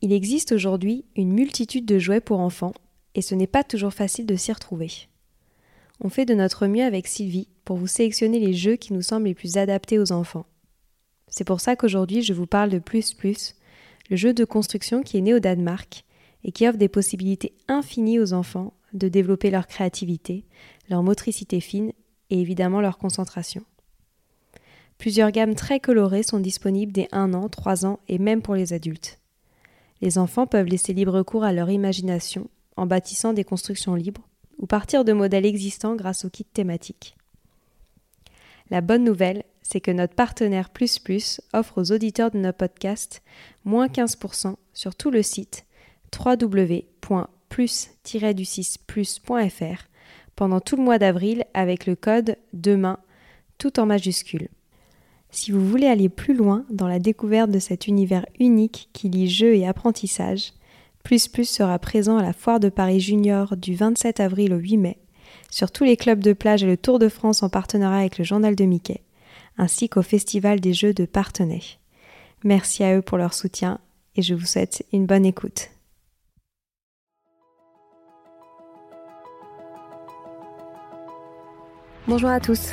Il existe aujourd'hui une multitude de jouets pour enfants et ce n'est pas toujours facile de s'y retrouver. On fait de notre mieux avec Sylvie pour vous sélectionner les jeux qui nous semblent les plus adaptés aux enfants. C'est pour ça qu'aujourd'hui je vous parle de Plus Plus, le jeu de construction qui est né au Danemark et qui offre des possibilités infinies aux enfants de développer leur créativité, leur motricité fine et évidemment leur concentration. Plusieurs gammes très colorées sont disponibles dès 1 an, 3 ans et même pour les adultes. Les enfants peuvent laisser libre cours à leur imagination en bâtissant des constructions libres ou partir de modèles existants grâce au kit thématique. La bonne nouvelle, c'est que notre partenaire Plus Plus offre aux auditeurs de notre podcast moins 15% sur tout le site www.plus-du6plus.fr pendant tout le mois d'avril avec le code DEMAIN tout en majuscule. Si vous voulez aller plus loin dans la découverte de cet univers unique qui lie jeu et apprentissage, Plus Plus sera présent à la Foire de Paris Junior du 27 avril au 8 mai, sur tous les clubs de plage et le Tour de France en partenariat avec le Journal de Mickey, ainsi qu'au Festival des Jeux de Partenay. Merci à eux pour leur soutien et je vous souhaite une bonne écoute. Bonjour à tous,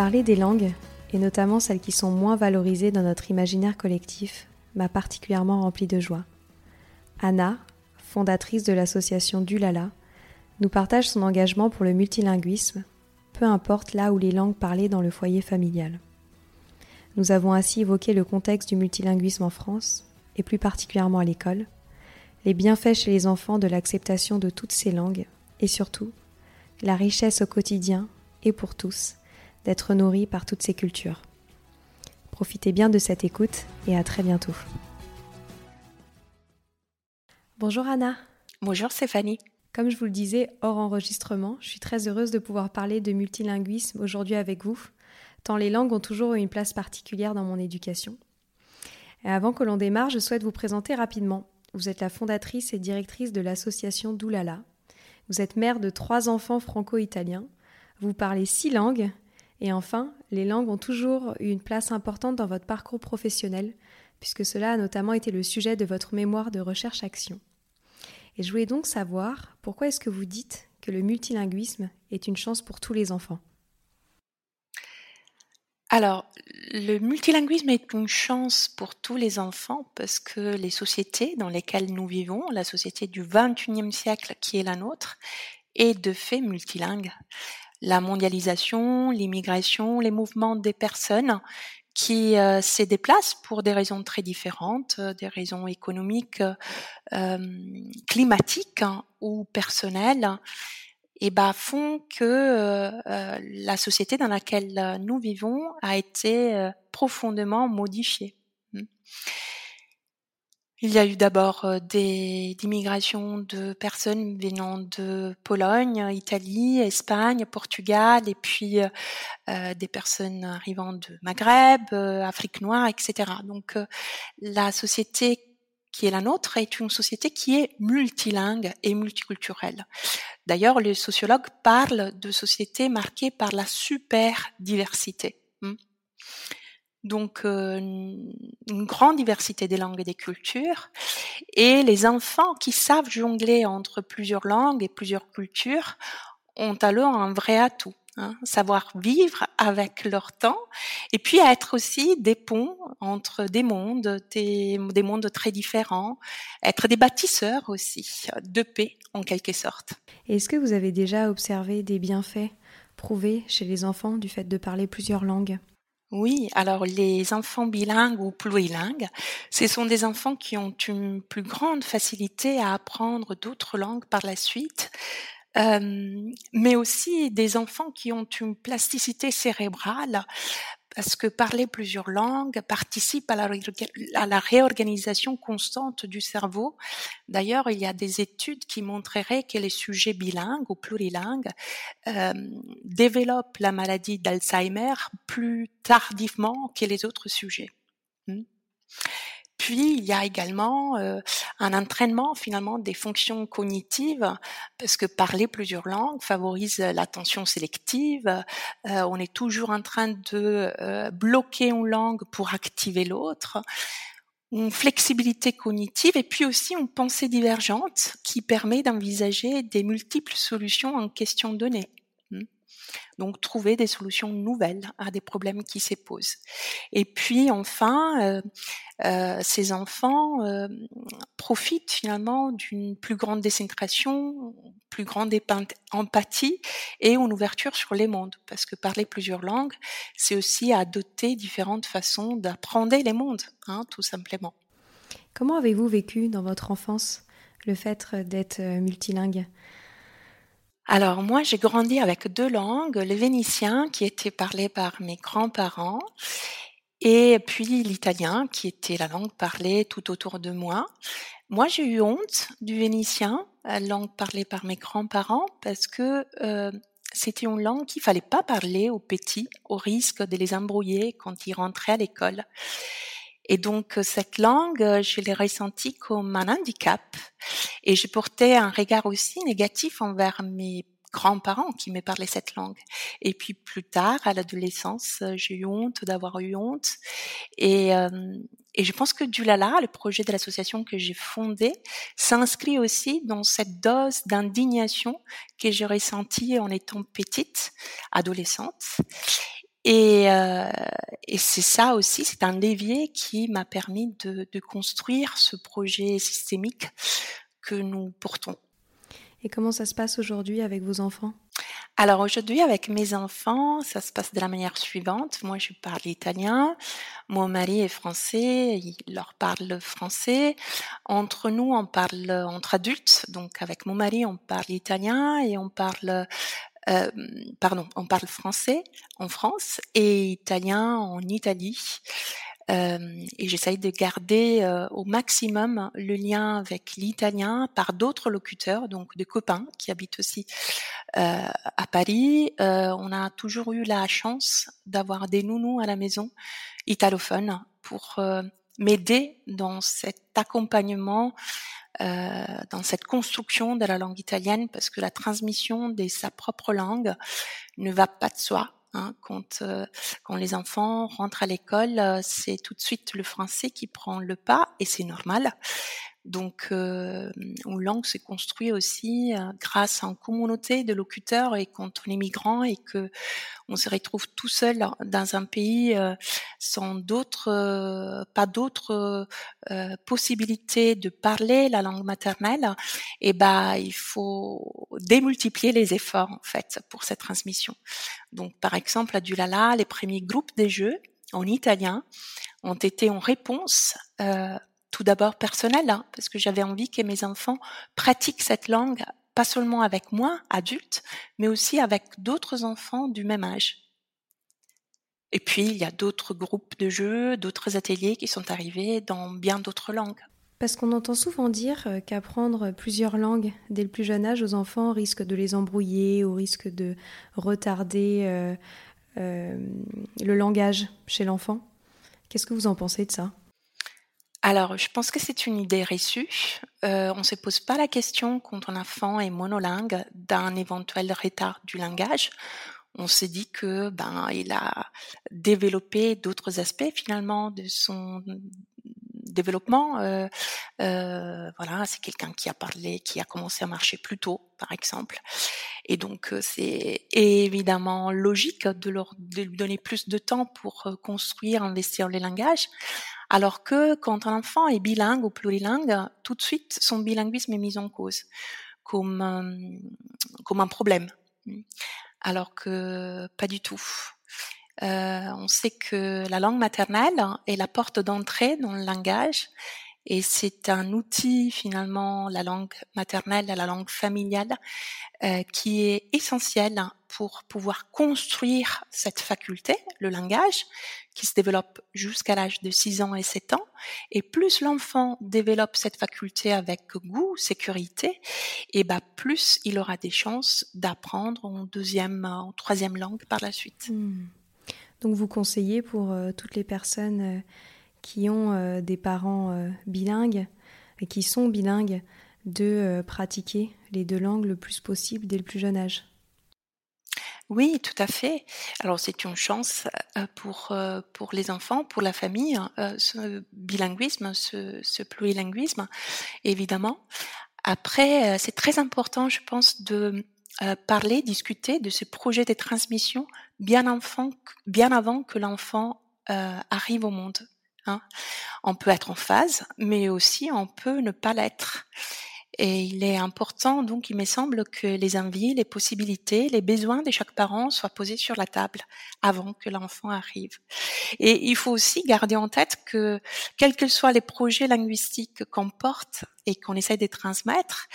Parler des langues, et notamment celles qui sont moins valorisées dans notre imaginaire collectif, m'a particulièrement rempli de joie. Anna, fondatrice de l'association Dulala, nous partage son engagement pour le multilinguisme, peu importe là où les langues parlées dans le foyer familial. Nous avons ainsi évoqué le contexte du multilinguisme en France, et plus particulièrement à l'école, les bienfaits chez les enfants de l'acceptation de toutes ces langues, et surtout, la richesse au quotidien, et pour tous, d'être nourris par toutes ces cultures. Profitez bien de cette écoute et à très bientôt. Bonjour Anna. Bonjour Stéphanie. Comme je vous le disais hors enregistrement, je suis très heureuse de pouvoir parler de multilinguisme aujourd'hui avec vous, tant les langues ont toujours eu une place particulière dans mon éducation. Et avant que l'on démarre, je souhaite vous présenter rapidement. Vous êtes la fondatrice et directrice de l'association Doulala. Vous êtes mère de trois enfants franco-italiens. Vous parlez six langues et enfin, les langues ont toujours eu une place importante dans votre parcours professionnel, puisque cela a notamment été le sujet de votre mémoire de recherche-action. Et je voulais donc savoir pourquoi est-ce que vous dites que le multilinguisme est une chance pour tous les enfants? Alors, le multilinguisme est une chance pour tous les enfants parce que les sociétés dans lesquelles nous vivons, la société du 21e siècle qui est la nôtre, est de fait multilingue la mondialisation, l'immigration, les mouvements des personnes qui euh, se déplacent pour des raisons très différentes, euh, des raisons économiques, euh, climatiques hein, ou personnelles, et bah, font que la société dans laquelle nous vivons a été profondément modifiée. Il y a eu d'abord euh, des migrations de personnes venant de Pologne, Italie, Espagne, Portugal, et puis euh, euh, des personnes arrivant de Maghreb, Afrique noire, etc. Donc la société qui est la nôtre est une société qui est multilingue et multiculturelle. D'ailleurs, les sociologues parlent de sociétés marquées par la super diversité. Hmm donc euh, une grande diversité des langues et des cultures. Et les enfants qui savent jongler entre plusieurs langues et plusieurs cultures ont alors un vrai atout. Hein, savoir vivre avec leur temps et puis être aussi des ponts entre des mondes, des, des mondes très différents, être des bâtisseurs aussi de paix en quelque sorte. Est-ce que vous avez déjà observé des bienfaits prouvés chez les enfants du fait de parler plusieurs langues? Oui, alors les enfants bilingues ou plurilingues, ce sont des enfants qui ont une plus grande facilité à apprendre d'autres langues par la suite, euh, mais aussi des enfants qui ont une plasticité cérébrale parce que parler plusieurs langues participe à la, réorganisation constante du cerveau. D'ailleurs, il y a des études qui montreraient que les sujets bilingues ou plurilingues euh, développent la maladie d'Alzheimer plus tardivement que les autres sujets. Hmm. Il y a également euh, un entraînement finalement des fonctions cognitives parce que parler plusieurs langues favorise l'attention sélective. Euh, on est toujours en train de euh, bloquer une langue pour activer l'autre. Une flexibilité cognitive et puis aussi une pensée divergente qui permet d'envisager des multiples solutions en question donnée. Donc trouver des solutions nouvelles à des problèmes qui se posent. Et puis enfin, euh, euh, ces enfants euh, profitent finalement d'une plus grande décentration, plus grande empathie et une ouverture sur les mondes. Parce que parler plusieurs langues, c'est aussi adopter différentes façons d'apprendre les mondes, hein, tout simplement. Comment avez-vous vécu dans votre enfance le fait d'être multilingue? Alors moi, j'ai grandi avec deux langues, le vénitien qui était parlé par mes grands-parents et puis l'italien qui était la langue parlée tout autour de moi. Moi, j'ai eu honte du vénitien, la langue parlée par mes grands-parents, parce que euh, c'était une langue qu'il fallait pas parler aux petits, au risque de les embrouiller quand ils rentraient à l'école. Et donc cette langue, je l'ai ressentie comme un handicap et je portais un regard aussi négatif envers mes grands-parents qui me parlaient cette langue. Et puis plus tard, à l'adolescence, j'ai eu honte d'avoir eu honte. Et, euh, et je pense que Dulala, le projet de l'association que j'ai fondé, s'inscrit aussi dans cette dose d'indignation que j'ai ressentie en étant petite, adolescente. Et, euh, et c'est ça aussi, c'est un levier qui m'a permis de, de construire ce projet systémique que nous portons. Et comment ça se passe aujourd'hui avec vos enfants? Alors aujourd'hui avec mes enfants, ça se passe de la manière suivante. Moi je parle italien, mon mari est français, il leur parle français. Entre nous on parle entre adultes, donc avec mon mari on parle italien et on parle euh, pardon, on parle français en France et italien en Italie. Euh, et j'essaye de garder euh, au maximum le lien avec l'italien par d'autres locuteurs, donc des copains qui habitent aussi euh, à Paris. on a toujours eu la chance d'avoir des nounous à la maison italophones pour m'aider dans cet accompagnement euh, dans cette construction de la langue italienne parce que la transmission de sa propre langue ne va pas de soi. Hein, quand, euh, quand les enfants rentrent à l'école, euh, c'est tout de suite le français qui prend le pas et c'est normal. Donc, euh, une langue se construit aussi euh, grâce à une communauté de locuteurs et quand on est migrant et que on se retrouve tout seul dans un pays euh, sans d'autres, euh, pas d'autres possibilités de parler la langue maternelle, et eh ben il faut démultiplier les efforts en fait pour cette transmission. Donc, par exemple, à Dulala, les premiers groupes des jeux en italien ont été en réponse euh, tout d'abord personnel, hein, parce que j'avais envie que mes enfants pratiquent cette langue, pas seulement avec moi, adulte, mais aussi avec d'autres enfants du même âge. Et puis, il y a d'autres groupes de jeux, d'autres ateliers qui sont arrivés dans bien d'autres langues. Parce qu'on entend souvent dire euh, qu'apprendre plusieurs langues dès le plus jeune âge aux enfants risque de les embrouiller ou risque de retarder euh, euh, le langage chez l'enfant. Qu'est-ce que vous en pensez de ça? Alors, je pense que c'est une idée reçue. on ne se pose pas la question quand un enfant est monolingue d'un éventuel retard du langage. On s'est dit que ben il a développé d'autres aspects finalement de son développement. Euh, euh, voilà, c'est quelqu'un qui a parlé, qui a commencé à marcher plus tôt, par exemple. Et donc, euh, c'est évidemment logique de leur donner plus de temps pour construire, investir les langages. Alors que quand un enfant est bilingue ou plurilingue, tout de suite, son bilinguisme est mis en cause comme, comme un problème. Alors que pas du tout. Euh, on sait que la langue maternelle est la porte d'entrée dans le langage et c'est un outil finalement, la langue maternelle, la langue familiale, euh, qui est essentiel pour pouvoir construire cette faculté, le langage, qui se développe jusqu'à l'âge de 6 ans et 7 ans. Et plus l'enfant développe cette faculté avec goût, sécurité, et bah plus il aura des chances d'apprendre en deuxième, en troisième langue par la suite. Hmm. Donc vous conseillez pour euh, toutes les personnes euh, qui ont euh, des parents bilingues et qui sont bilingues de pratiquer les deux langues le plus possible dès le plus jeune âge? Oui, tout à fait. Alors c'est une chance pour pour les enfants, pour la famille, ce bilinguisme, ce, ce plurilinguisme, évidemment. Après, c'est très important, je pense, de euh, parler, discuter de ce projet de transmission bien, bien avant que l'enfant euh, arrive au monde. Hein. On peut être en phase, mais aussi on peut ne pas l'être. Et il est important, donc, il me semble que les envies, les possibilités, les besoins de chaque parent soient posés sur la table avant que l'enfant arrive. Et il faut aussi garder en tête que, quels que soient les projets linguistiques qu'on porte et qu'on essaie de transmettre,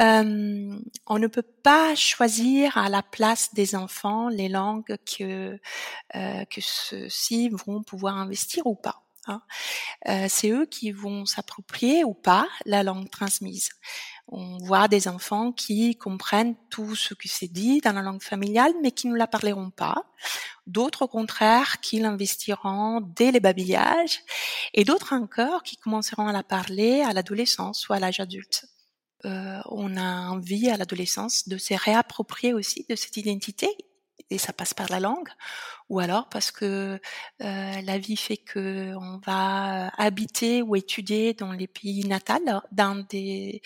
euh, on ne peut pas choisir à la place des enfants les langues que euh, que ceux-ci vont pouvoir investir ou pas. Hein. Euh, c'est eux qui vont s'approprier ou pas la langue transmise. On voit des enfants qui comprennent tout ce qui s'est dit dans la langue familiale, mais qui ne la parleront pas. D'autres, au contraire, qui l'investiront dès les babillages, et d'autres encore qui commenceront à la parler à l'adolescence ou à l'âge adulte. Euh, on a envie à l'adolescence de se réapproprier aussi de cette identité et ça passe par la langue ou alors parce que euh, la vie fait que on va habiter ou étudier dans les pays natals d'un des,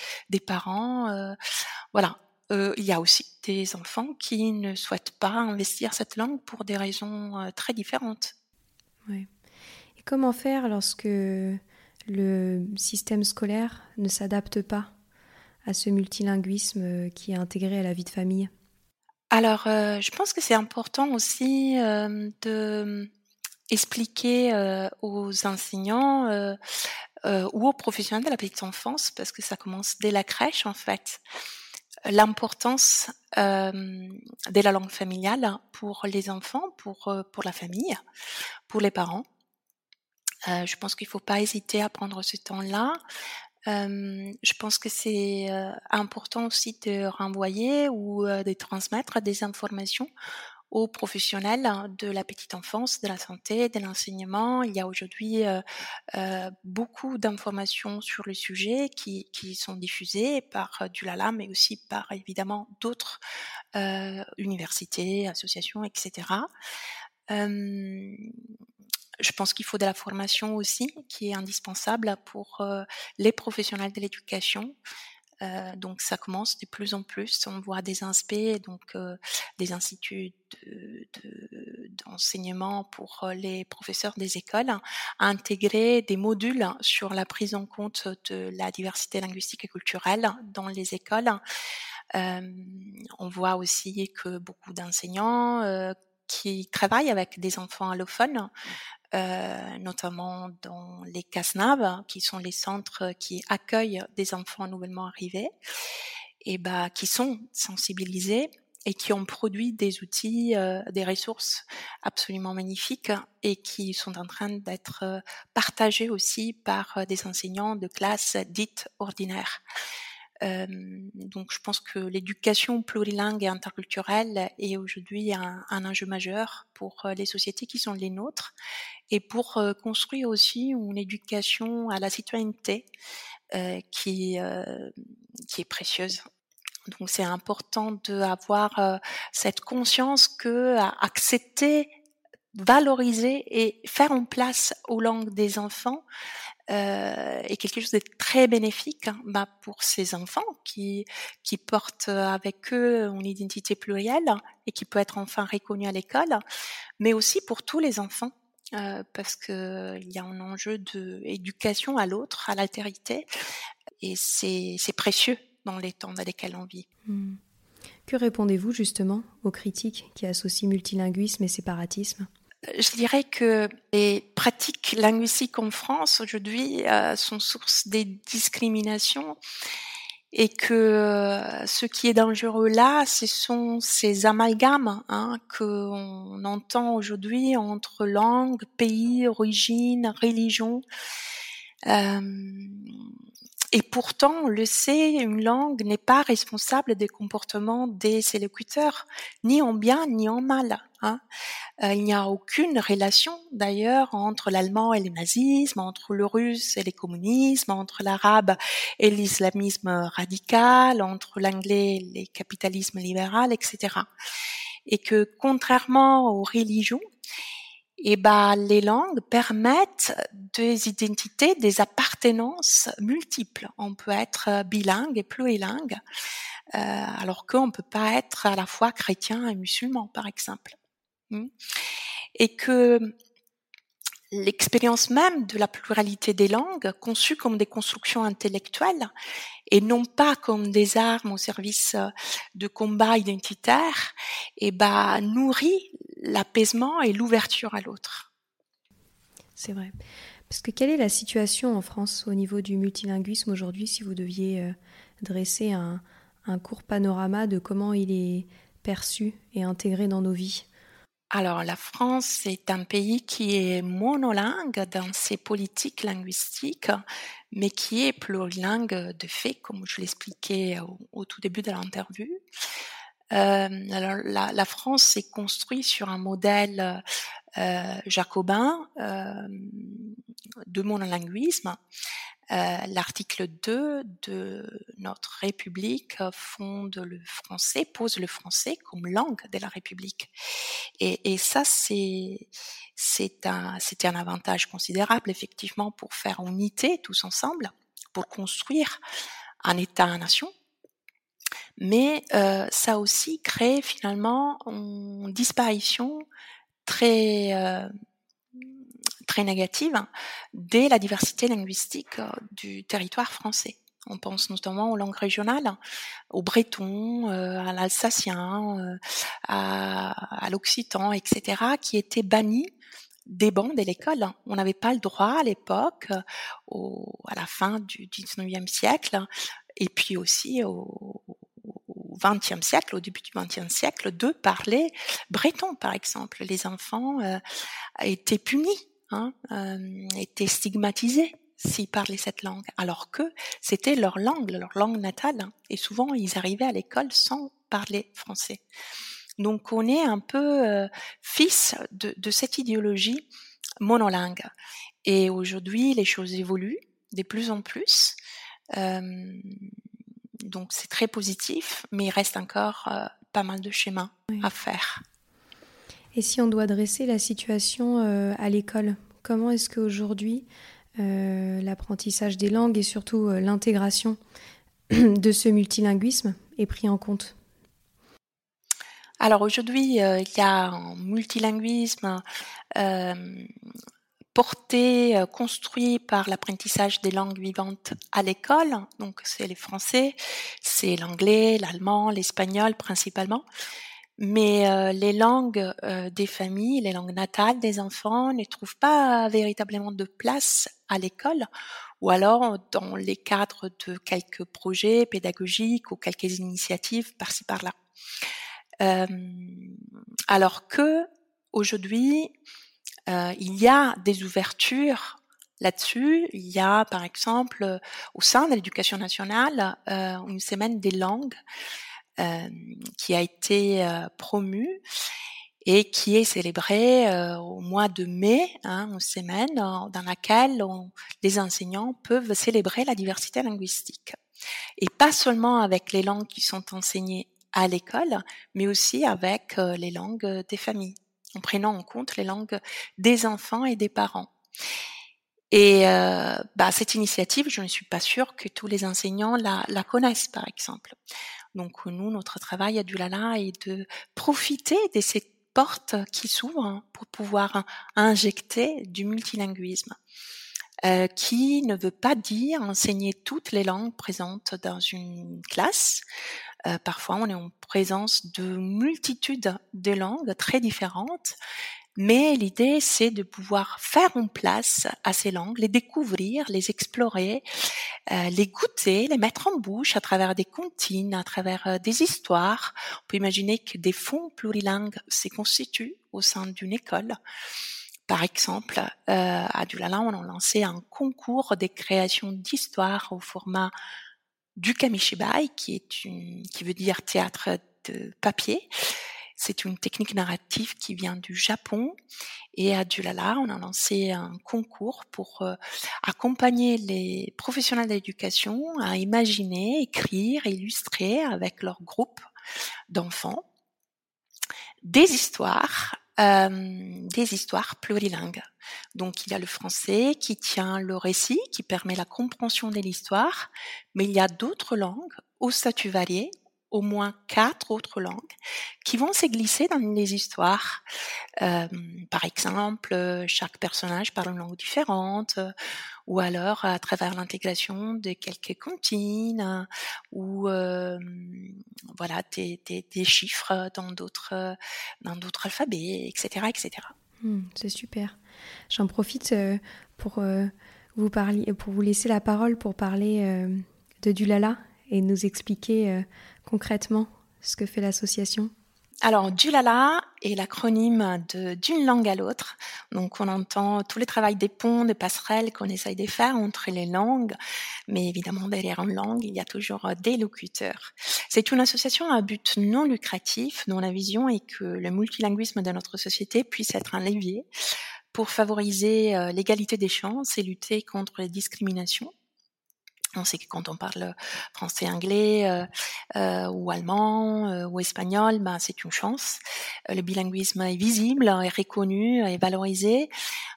parents euh, voilà. Il y a aussi des enfants qui ne souhaitent pas investir cette langue pour des raisons très différentes. Et comment faire lorsque le système scolaire ne s'adapte pas à ce multilinguisme euh, qui est intégré à la vie de famille? Alors, euh, je pense que c'est important aussi euh, de expliquer aux enseignants ou aux professionnels de la petite enfance, parce que ça commence dès la crèche en fait, l'importance de la langue familiale pour les enfants, pour pour la famille, pour les parents. je pense qu'il ne faut pas hésiter à prendre ce temps-là. Je pense que c'est important aussi de renvoyer ou de transmettre des informations aux professionnels de la petite enfance, de la santé, de l'enseignement. Il y a aujourd'hui beaucoup d'informations sur le sujet qui, qui, sont diffusées par du Lala, mais aussi par évidemment d'autres universités, associations, etc je pense qu'il faut de la formation aussi, qui est indispensable pour euh, les professionnels de l'éducation. Euh, donc ça commence de plus en plus. On voit des inspects, donc euh, des instituts d'enseignement de, pour les professeurs des écoles, intégrer des modules sur la prise en compte de la diversité linguistique et culturelle dans les écoles. on voit aussi que beaucoup d'enseignants qui travaillent avec des enfants allophones euh, notamment dans les CASNAV, qui sont les centres qui accueillent des enfants nouvellement arrivés, et bah, qui sont sensibilisés et qui ont produit des outils, euh, des ressources absolument magnifiques et qui sont en train d'être euh, partagés aussi par euh, des enseignants de classes dites ordinaires. Euh, donc je pense que l'éducation plurilingue et interculturelle est aujourd'hui un, enjeu majeur pour les sociétés qui sont les nôtres et pour construire aussi une éducation à la citoyenneté euh, qui, euh, qui est précieuse. Donc c'est important d'avoir euh, cette conscience que accepter, valoriser et faire en place aux langues des enfants euh, est quelque chose de très bénéfique hein, bah, pour ces enfants qui, portent avec eux une identité plurielle et qui peut être enfin reconnue à l'école, mais aussi pour tous les enfants euh, parce que il y a un enjeu d'éducation à l'autre, à l'altérité, et c'est précieux dans les temps dans lesquels on vit. Hmm. Que répondez-vous justement aux critiques qui associent multilinguisme et séparatisme? euh, je dirais que les pratiques linguistiques en France aujourd'hui euh, sont source des discriminations et que euh, ce qui est dangereux là, ce sont ces amalgames hein, qu'on entend aujourd'hui entre langue, pays, origine, religion. Euh, et pourtant, on le sait, une langue n'est pas responsable des comportements des élocuteurs, ni en bien ni en mal. Hein. Euh, il n'y a aucune relation d'ailleurs entre l'allemand et le nazisme, entre le russe et le communisme, entre l'arabe et l'islamisme radical, entre l'anglais et le capitalisme libéral, etc. Et que contrairement aux religions, et ben, les langues permettent des identités, des appartenances multiples. On peut être bilingue et plurilingue, euh, alors qu'on ne peut pas être à la fois chrétien et musulman, par exemple. Hmm. Et que l'expérience même de la pluralité des langues, conçue comme des constructions intellectuelles et non pas comme des armes au service de combats identitaires, eh ben, nourrit l'apaisement et l'ouverture à l'autre. C'est vrai. Parce que quelle est la situation en France au niveau du multilinguisme aujourd'hui si vous deviez euh, dresser un, un court panorama de comment il est perçu et intégré dans nos vies? Alors, la France est un pays qui est monolingue dans ses politiques linguistiques, mais qui est plurilingue de fait, comme je l'expliquais au, tout début de l'interview. Euh, alors, la, la, France s'est construite sur un modèle euh, jacobin euh, de monolinguisme euh, l'article 2 de notre République fonde le français, pose le français comme langue de la République. Et, et ça, c'est un un avantage considérable effectivement pour faire unité tous ensemble, pour construire un État-nation. Mais euh, ça aussi crée finalement une disparition très euh, très négative dès la diversité linguistique euh, du territoire français. On pense notamment aux langues régionales, au breton, à l'alsacien, à, l'occitan, etc., qui étaient bannis des bancs de l'école. On n'avait pas le droit à l'époque, à la fin du 19e siècle, et puis aussi au, XXe siècle, au début du XXe siècle, de parler breton, par exemple. Les enfants étaient punis hein, euh, étaient stigmatisés s'ils parlaient cette langue, alors que c'était leur langue, leur langue natale, hein. et souvent ils arrivaient à l'école sans parler français. Donc on est un peu euh, fils de, de, cette idéologie monolingue. Et aujourd'hui, les choses évoluent de plus en plus. Euh, donc c'est très positif, mais il reste encore euh, pas mal de schémas à faire. Et si on doit dresser la situation euh, à l'école, comment est-ce qu'aujourd'hui euh, l'apprentissage des langues et surtout l'intégration de ce multilinguisme est pris en compte? Alors aujourd'hui, il y a un multilinguisme porté, construit par l'apprentissage des langues vivantes à l'école. Donc c'est les français, c'est l'anglais, l'allemand, l'espagnol principalement. Mais euh, les langues euh, des familles, les langues natales des enfants ne trouvent pas véritablement de place à l'école ou alors dans les cadres de quelques projets pédagogiques ou quelques initiatives par-ci par-là. alors que aujourd'hui, il y a des ouvertures là-dessus. Il y a, par exemple, au sein de l'éducation nationale, une semaine des langues qui a été promue et qui est célébrée euh, au mois de mai, hein, une semaine dans laquelle les enseignants peuvent célébrer la diversité linguistique. Et pas seulement avec les langues qui sont enseignées à l'école, mais aussi avec euh, les langues des familles, en prenant en compte les langues des enfants et des parents. Et euh, bah, cette initiative, je ne suis pas sûre que tous les enseignants la, connaissent, par exemple. Donc nous, notre travail à Dulala est de profiter de cette porte qui s'ouvre pour pouvoir injecter du multilinguisme. Euh, qui ne veut pas dire enseigner toutes les langues présentes dans une classe. Euh, parfois, on est en présence de multitudes de langues très différentes mais l'idée, c'est de pouvoir faire en place à ces langues, les découvrir, les explorer, euh, les goûter, les mettre en bouche à travers des comptines, à travers euh, des histoires. On peut imaginer que des fonds plurilingues se constituent au sein d'une école. Par exemple, euh, à Dulala, on a lancé un concours des créations d'histoires au format du kamishibai, qui est une, qui veut dire théâtre de papier. C'est une technique narrative qui vient du Japon. Et à Dulala, on a lancé un concours pour euh, accompagner les professionnels d'éducation à imaginer, écrire, illustrer avec leur groupe d'enfants des histoires euh, des histoires plurilingues. Donc il y a le français qui tient le récit, qui permet la compréhension de l'histoire, mais il y a d'autres langues au statut varié au moins quatre autres langues qui vont se glisser dans les histoires. Euh, par exemple, chaque personnage parle une langue différente, ou alors à travers l'intégration de quelques comptines, ou euh, voilà des, chiffres dans d'autres dans d'autres alphabets, etc., etc. Hmm, c'est super. J'en profite euh, pour vous parler, pour vous laisser la parole pour parler de Dulala et nous expliquer concrètement ce que fait l'association? Alors, Dulala est l'acronyme d'une langue à l'autre. Donc, on entend tous les travaux des ponts, des passerelles qu'on essaye de faire entre les langues. Mais évidemment, derrière une langue, il y a toujours des locuteurs. C'est une association à but non lucratif dont la vision est que le multilinguisme de notre société puisse être un levier pour favoriser euh, l'égalité des chances et lutter contre les discriminations sait que quand on parle français, anglais euh, euh, ou allemand euh, ou espagnol, ben c'est une chance. le bilinguisme est visible, est reconnu, est valorisé.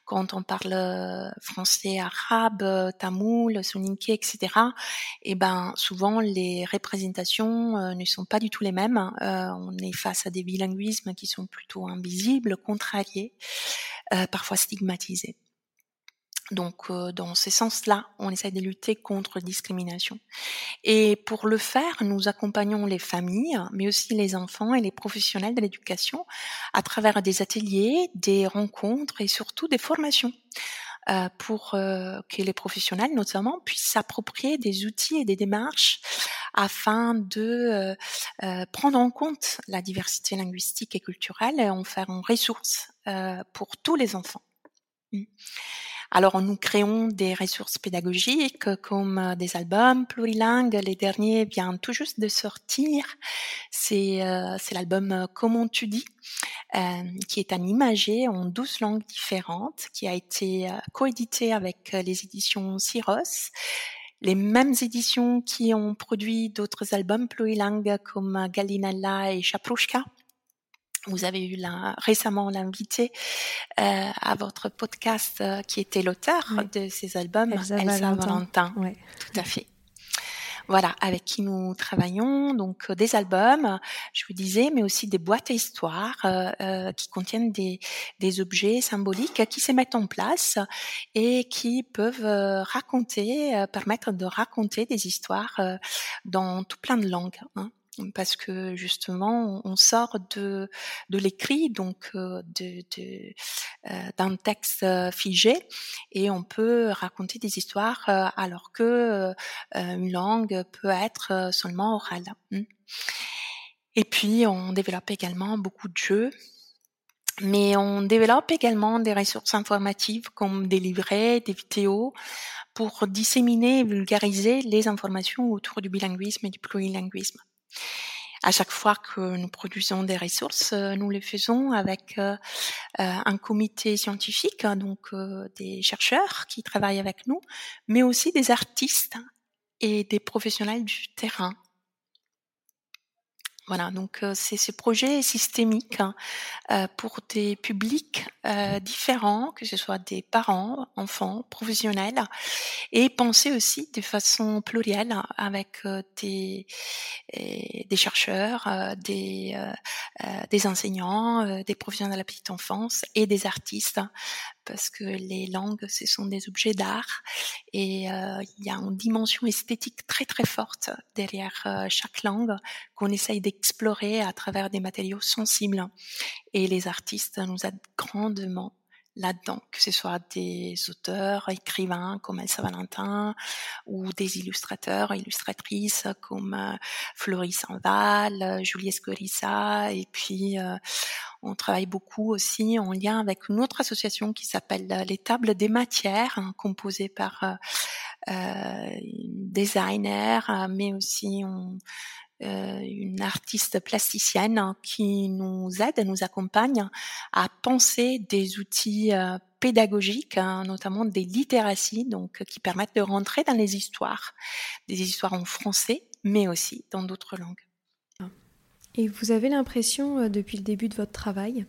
Quand on parle français, arabe, tamoul, soninké, etc., et eh ben souvent les représentations ne sont pas du tout les mêmes. on est face à des bilinguismes qui sont plutôt invisibles, contrariés, parfois stigmatisés. Donc, euh, dans ce sens-là, on essaie de lutter contre la discrimination. Et pour le faire, nous accompagnons les familles, mais aussi les enfants et les professionnels de l'éducation à travers des ateliers, des rencontres et surtout des formations. Euh, pour euh, que les professionnels notamment puissent s'approprier des outils et des démarches afin de prendre en compte la diversité linguistique et culturelle et en faire une ressource pour tous les enfants. Mmh. Alors, nous créons des ressources pédagogiques comme euh, des albums plurilingues. Les derniers viennent tout juste de sortir. C'est euh, l'album euh, Comment tu dis, euh, qui est un en 12 langues différentes, qui a été coédité avec les éditions Syros les mêmes éditions qui ont produit d'autres albums plurilingues comme Gallinella et Chaprouchka. Vous avez eu la, récemment l'invité euh, à votre podcast euh, qui était l'auteur de ces albums, Elsa, Valentin. Tout à fait. Voilà, avec qui nous travaillons, donc euh, des albums, je vous disais, mais aussi des boîtes à histoires euh, qui contiennent des, des objets symboliques qui se mettent en place et qui peuvent raconter, permettre de raconter des histoires dans tout plein de langues. Hein parce que justement on sort de de l'écrit donc euh, de, de euh, d'un texte euh, figé et on peut raconter des histoires alors que une langue peut être seulement orale. Mmh. Et puis, on développe également beaucoup de jeux, mais on développe également des ressources informatives comme des livrets, des vidéos, pour disséminer et vulgariser les informations autour du bilinguisme et du plurilinguisme. À chaque fois que nous produisons des ressources, euh, nous les faisons avec euh, euh, un comité scientifique, hein, donc des chercheurs qui travaillent avec nous, mais aussi des artistes et des professionnels du terrain voilà, donc euh, c'est ce projet systémique hein, euh, pour des publics euh, différents, que ce soit des parents, enfants, professionnels, et penser aussi de façon plurielle avec des, des chercheurs, des, des enseignants, des professionnels de la petite enfance et des artistes parce que les langues, ce sont des objets d'art et euh, il y a une dimension esthétique très très forte derrière euh, chaque langue qu'on essaye d'explorer à travers des matériaux sensibles. Et les artistes nous aident grandement là-dedans, que ce soit des auteurs, écrivains comme Elsa Valentin ou des illustrateurs, illustratrices comme euh, Floris Sanval, Julie Escorissa et puis euh, on travaille beaucoup aussi en lien avec une autre association qui s'appelle euh, les tables des matières, hein, composée par euh, designers, mais aussi on, euh, une artiste plasticienne hein, qui nous aide, nous accompagne à penser des outils euh, pédagogiques, hein, notamment des littératies, donc qui permettent de rentrer dans les histoires, des histoires en français, mais aussi dans d'autres langues. Et vous avez l'impression, euh, depuis le début de votre travail,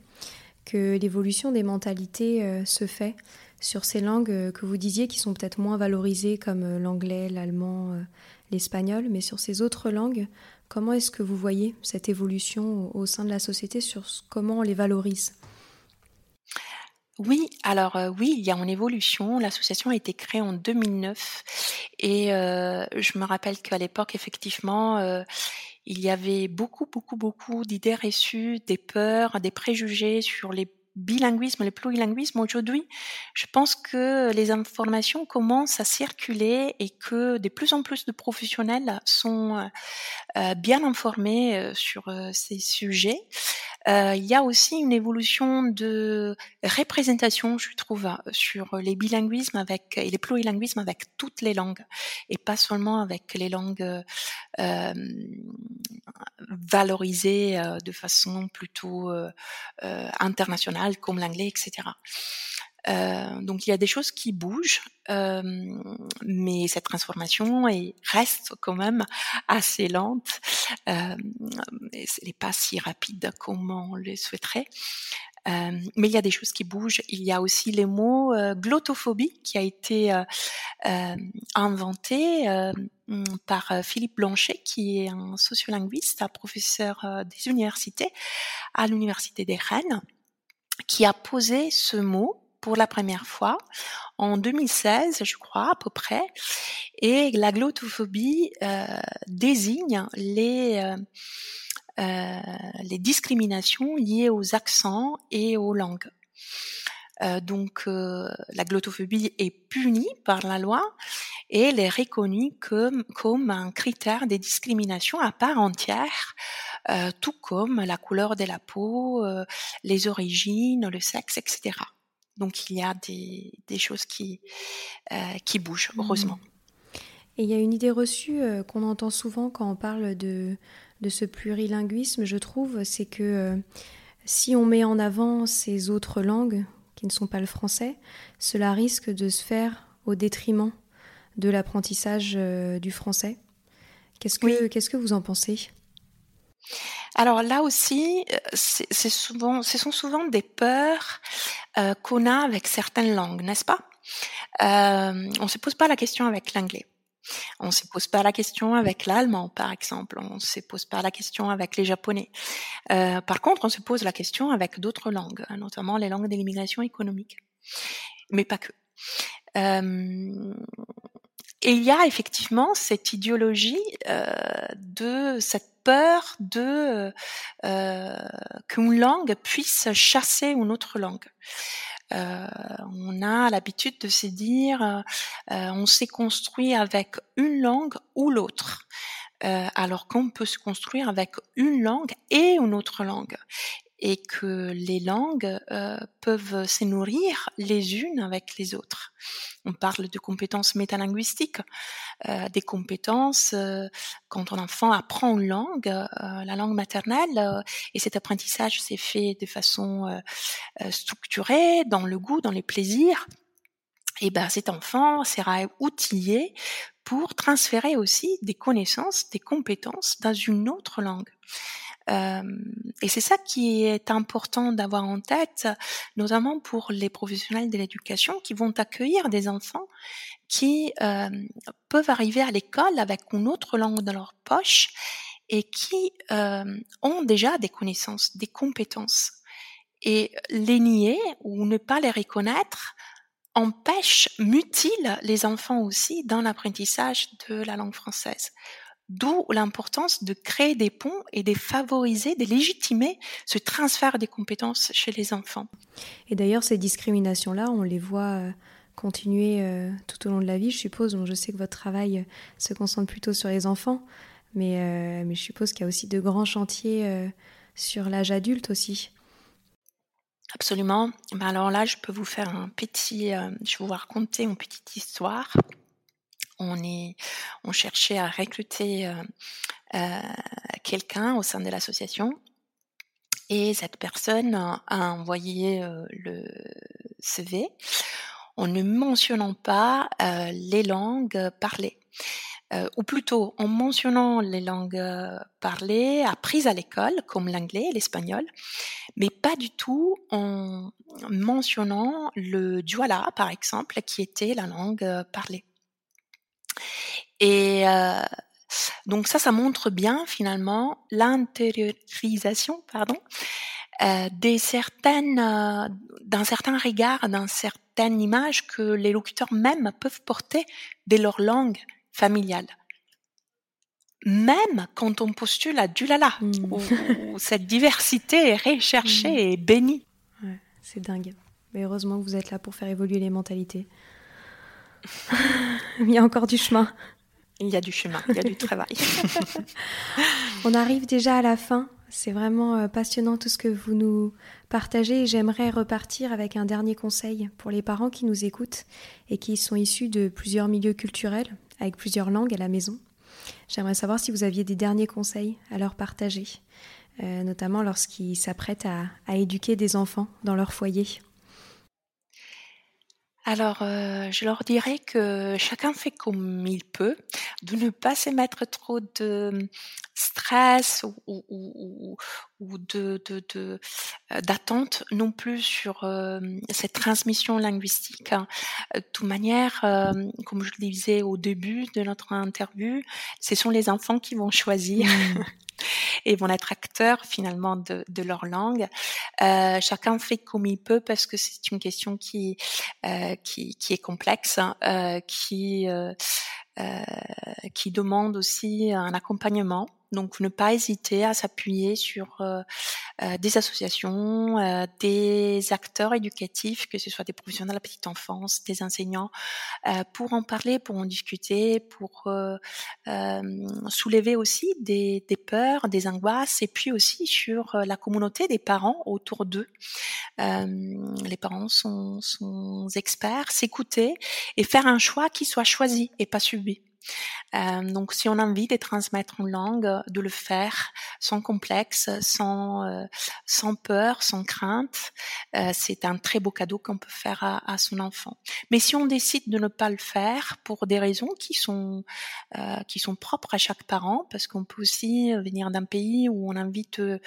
que l'évolution des mentalités se fait sur ces langues que vous disiez qui sont peut-être moins valorisées comme l'anglais, l'allemand, l'espagnol, mais sur ces autres langues, Comment est-ce que vous voyez cette évolution au sein de la société sur comment on les valorise? Oui, alors euh, oui, il y a une évolution. L'association a été créée en 2009 et euh, je me rappelle qu'à l'époque, effectivement, euh, il y avait beaucoup, beaucoup, beaucoup d'idées reçues, des peurs, des préjugés sur les bilinguisme, le plurilinguisme, aujourd'hui, je pense que les informations commencent à circuler et que de plus en plus de professionnels sont euh, bien informés euh, sur euh, ces sujets. il y a aussi une évolution de représentation, je trouve, sur les bilinguismes avec et les plurilinguismes avec toutes les langues et pas seulement avec les langues valorisées de façon plutôt internationale comme l'anglais, etc. Euh, donc il y a des choses qui bougent, euh, mais cette transformation est, reste quand même assez lente. Euh, elle n'est pas si rapide comme on le souhaiterait. Mais il y a des choses qui bougent. Il y a aussi les mots euh, glottophobie qui a été inventé par Philippe Blanchet, qui est un sociolinguiste, un professeur des universités à l'université des Rennes qui a posé ce mot pour la première fois en 2016, je crois à peu près. Et la glottophobie euh, désigne les euh, euh, les discriminations liées aux accents et aux langues. Euh, donc la glottophobie est punie par la loi et elle est reconnue comme, comme un critère de discrimination à part entière euh, tout comme la couleur de la peau, euh, les origines, le sexe, etc. Donc il y a des, des choses qui, euh, qui bougent, mmh. heureusement. Et il y a une idée reçue qu'on entend souvent quand on parle de, de ce plurilinguisme, je trouve, c'est que si on met en avant ces autres langues qui ne sont pas le français, cela risque de se faire au détriment de l'apprentissage du français. Qu'est-ce que, qu'est-ce que vous en pensez? Alors là aussi, euh, c'est souvent, ce sont souvent des peurs euh, qu'on a avec certaines langues, n'est-ce pas? Euh, On se pose pas la question avec l'anglais. On se pose pas la question avec l'allemand, par exemple. On se pose pas la question avec les japonais. Par contre, on se pose la question avec d'autres langues, notamment les langues de l'immigration économique, mais pas que. Et il y a effectivement cette idéologie de cette peur de euh, qu'une langue puisse chasser une autre langue. Euh, on a l'habitude de se dire, euh, on s'est construit avec une langue ou l'autre. alors qu'on peut se construire avec une langue et une autre langue et que les langues euh, peuvent se nourrir les unes avec les autres. On parle de compétences métalinguistiques, euh, des compétences euh, quand un enfant apprend une langue, la langue maternelle, et cet apprentissage s'est fait de façon structurée, dans le goût, dans les plaisirs. Et ben cet enfant sera outillé pour transférer aussi des connaissances, des compétences dans une autre langue. Euh, et c'est ça qui est important d'avoir en tête, notamment pour les professionnels de l'éducation qui vont accueillir des enfants qui euh, peuvent arriver à l'école avec une autre langue dans leur poche et qui euh, ont déjà des connaissances, des compétences. Et les nier ou ne pas les reconnaître empêche, mutile les enfants aussi dans l'apprentissage de la langue française. D'où l'importance de créer des ponts et de favoriser, de légitimer ce transfert des compétences chez les enfants. Et d'ailleurs, ces discriminations-là, on les voit euh, continuer euh, tout au long de la vie, je suppose. je sais que votre travail euh, se concentre plutôt sur les enfants, mais, mais je suppose qu'il y a aussi de grands chantiers sur l'âge adulte aussi. Absolument. Ben alors là, je peux vous faire un petit, je vais vous raconter une petite histoire on, cherchait à recruter euh, euh, quelqu'un au sein de l'association. Et cette personne a envoyé euh, le CV en ne mentionnant pas les langues parlées. ou plutôt en mentionnant les langues parlées apprises à l'école, comme l'anglais et l'espagnol, mais pas du tout en mentionnant le duala, par exemple, qui était la langue parlée. Et euh, donc ça, ça montre bien finalement l'intériorisation, pardon, euh, des certaines, euh, d'un certain regard, d'un certaine image que les locuteurs même peuvent porter de leur langue familiale. Même quand on postule à Dulala, mmh. où, cette diversité est recherchée mmh. et bénie. Ouais, c'est dingue. Mais heureusement que vous êtes là pour faire évoluer les mentalités. il y a encore du chemin. Il y a du chemin, il y a du travail. On arrive déjà à la fin. C'est vraiment euh, passionnant tout ce que vous nous partagez j'aimerais repartir avec un dernier conseil pour les parents qui nous écoutent et qui sont issus de plusieurs milieux culturels, avec plusieurs langues à la maison. J'aimerais savoir si vous aviez des derniers conseils à leur partager, euh, notamment lorsqu'ils s'apprêtent à éduquer des enfants dans leur foyer. Alors, euh, je leur dirais que chacun fait comme il peut, de ne pas se mettre trop de stress ou, de, euh, d'attente non plus sur euh, cette transmission linguistique. Hein. De toute manière, comme je le disais au début de notre interview, ce sont les enfants qui vont choisir. Et vont être acteurs finalement de, de leur langue. Euh, chacun fait comme il peut parce que c'est une question qui, euh, qui, qui, est complexe, hein, euh, qui, euh, euh, qui demande aussi un accompagnement. Donc, ne pas hésiter à s'appuyer sur euh, euh, des associations, euh, des acteurs éducatifs, que ce soit des professionnels de la petite enfance, des enseignants, pour en parler, pour en discuter, pour soulever aussi des, peurs, des angoisses, et puis aussi sur la communauté des parents autour d'eux. les parents sont experts, s'écouter et faire un choix qui soit choisi et pas subi. Euh, donc, si on a envie de transmettre une langue, de le faire sans complexe, sans euh, sans peur, sans crainte, euh, c'est un très beau cadeau qu'on peut faire à, son enfant. Mais si on décide de ne pas le faire pour des raisons qui sont qui sont propres à chaque parent, parce qu'on peut aussi venir d'un pays où on de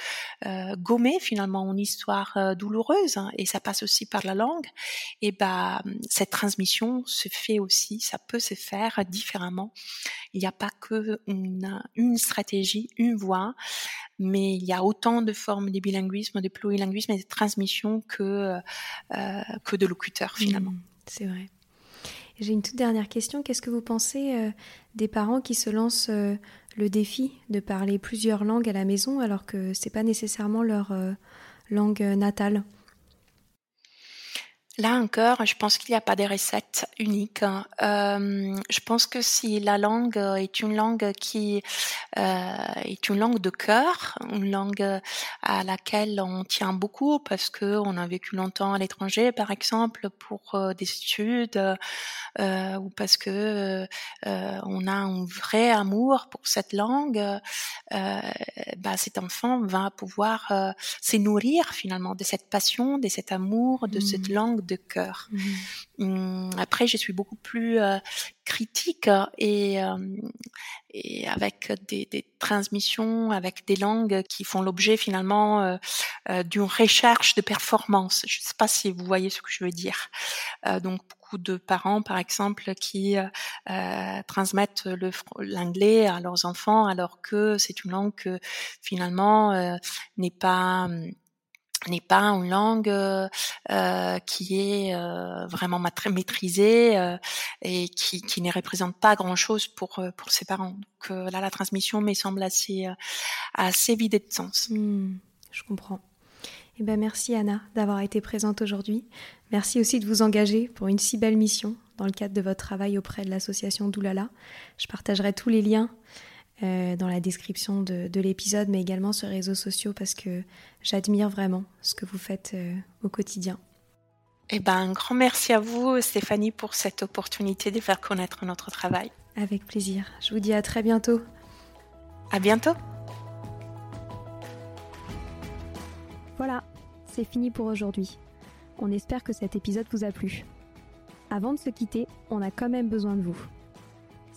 gommer finalement une histoire douloureuse, hein, et ça passe aussi par la langue, et bah cette transmission se fait aussi, ça peut se faire différemment il n'y a pas que une, stratégie, une voie, mais il y a autant de formes de bilinguisme, de plurilinguisme et de transmission que, euh, que de locuteurs finalement. Mmh, c'est vrai. J'ai une toute dernière question. Qu'est-ce que vous pensez euh, des parents qui se lancent euh, le défi de parler plusieurs langues à la maison alors que c'est pas nécessairement leur langue natale? Là encore, je pense qu'il n'y a pas de recette unique. Euh, je pense que si la langue est une langue qui euh, est une langue de cœur, une langue à laquelle on tient beaucoup parce que on a vécu longtemps à l'étranger, par exemple, pour euh, des études, euh, ou parce que euh, on a un vrai amour pour cette langue, bah, cet enfant va pouvoir se nourrir finalement de cette passion, de cet amour, de cette mmh. langue de cœur. Mmh. Mmh, après, je suis beaucoup plus euh, critique et, euh, et avec des, des, transmissions, avec des langues qui font l'objet finalement euh, euh d'une recherche de performance. Je ne sais pas si vous voyez ce que je veux dire. Euh, donc beaucoup de parents, par exemple, qui transmettent l'anglais à leurs enfants alors que c'est une langue que finalement n'est pas n'est pas une langue euh, euh qui est euh, vraiment maîtrisée et qui, qui ne représente pas grand-chose pour pour ses parents. Donc là, la transmission me semble assez assez vidée de sens. Hmm, je comprends. Eh ben merci Anna d'avoir été présente aujourd'hui. Merci aussi de vous engager pour une si belle mission dans le cadre de votre travail auprès de l'association Doulala. Je partagerai tous les liens euh, dans la description de, l'épisode, mais également sur les réseaux sociaux parce que j'admire vraiment ce que vous faites euh, au quotidien. Eh ben, un grand merci à vous, Stéphanie, pour cette opportunité de faire connaître notre travail. Avec plaisir. Je vous dis à très bientôt. À bientôt. Voilà, c'est fini pour aujourd'hui. On espère que cet épisode vous a plu. Avant de se quitter, on a quand même besoin de vous.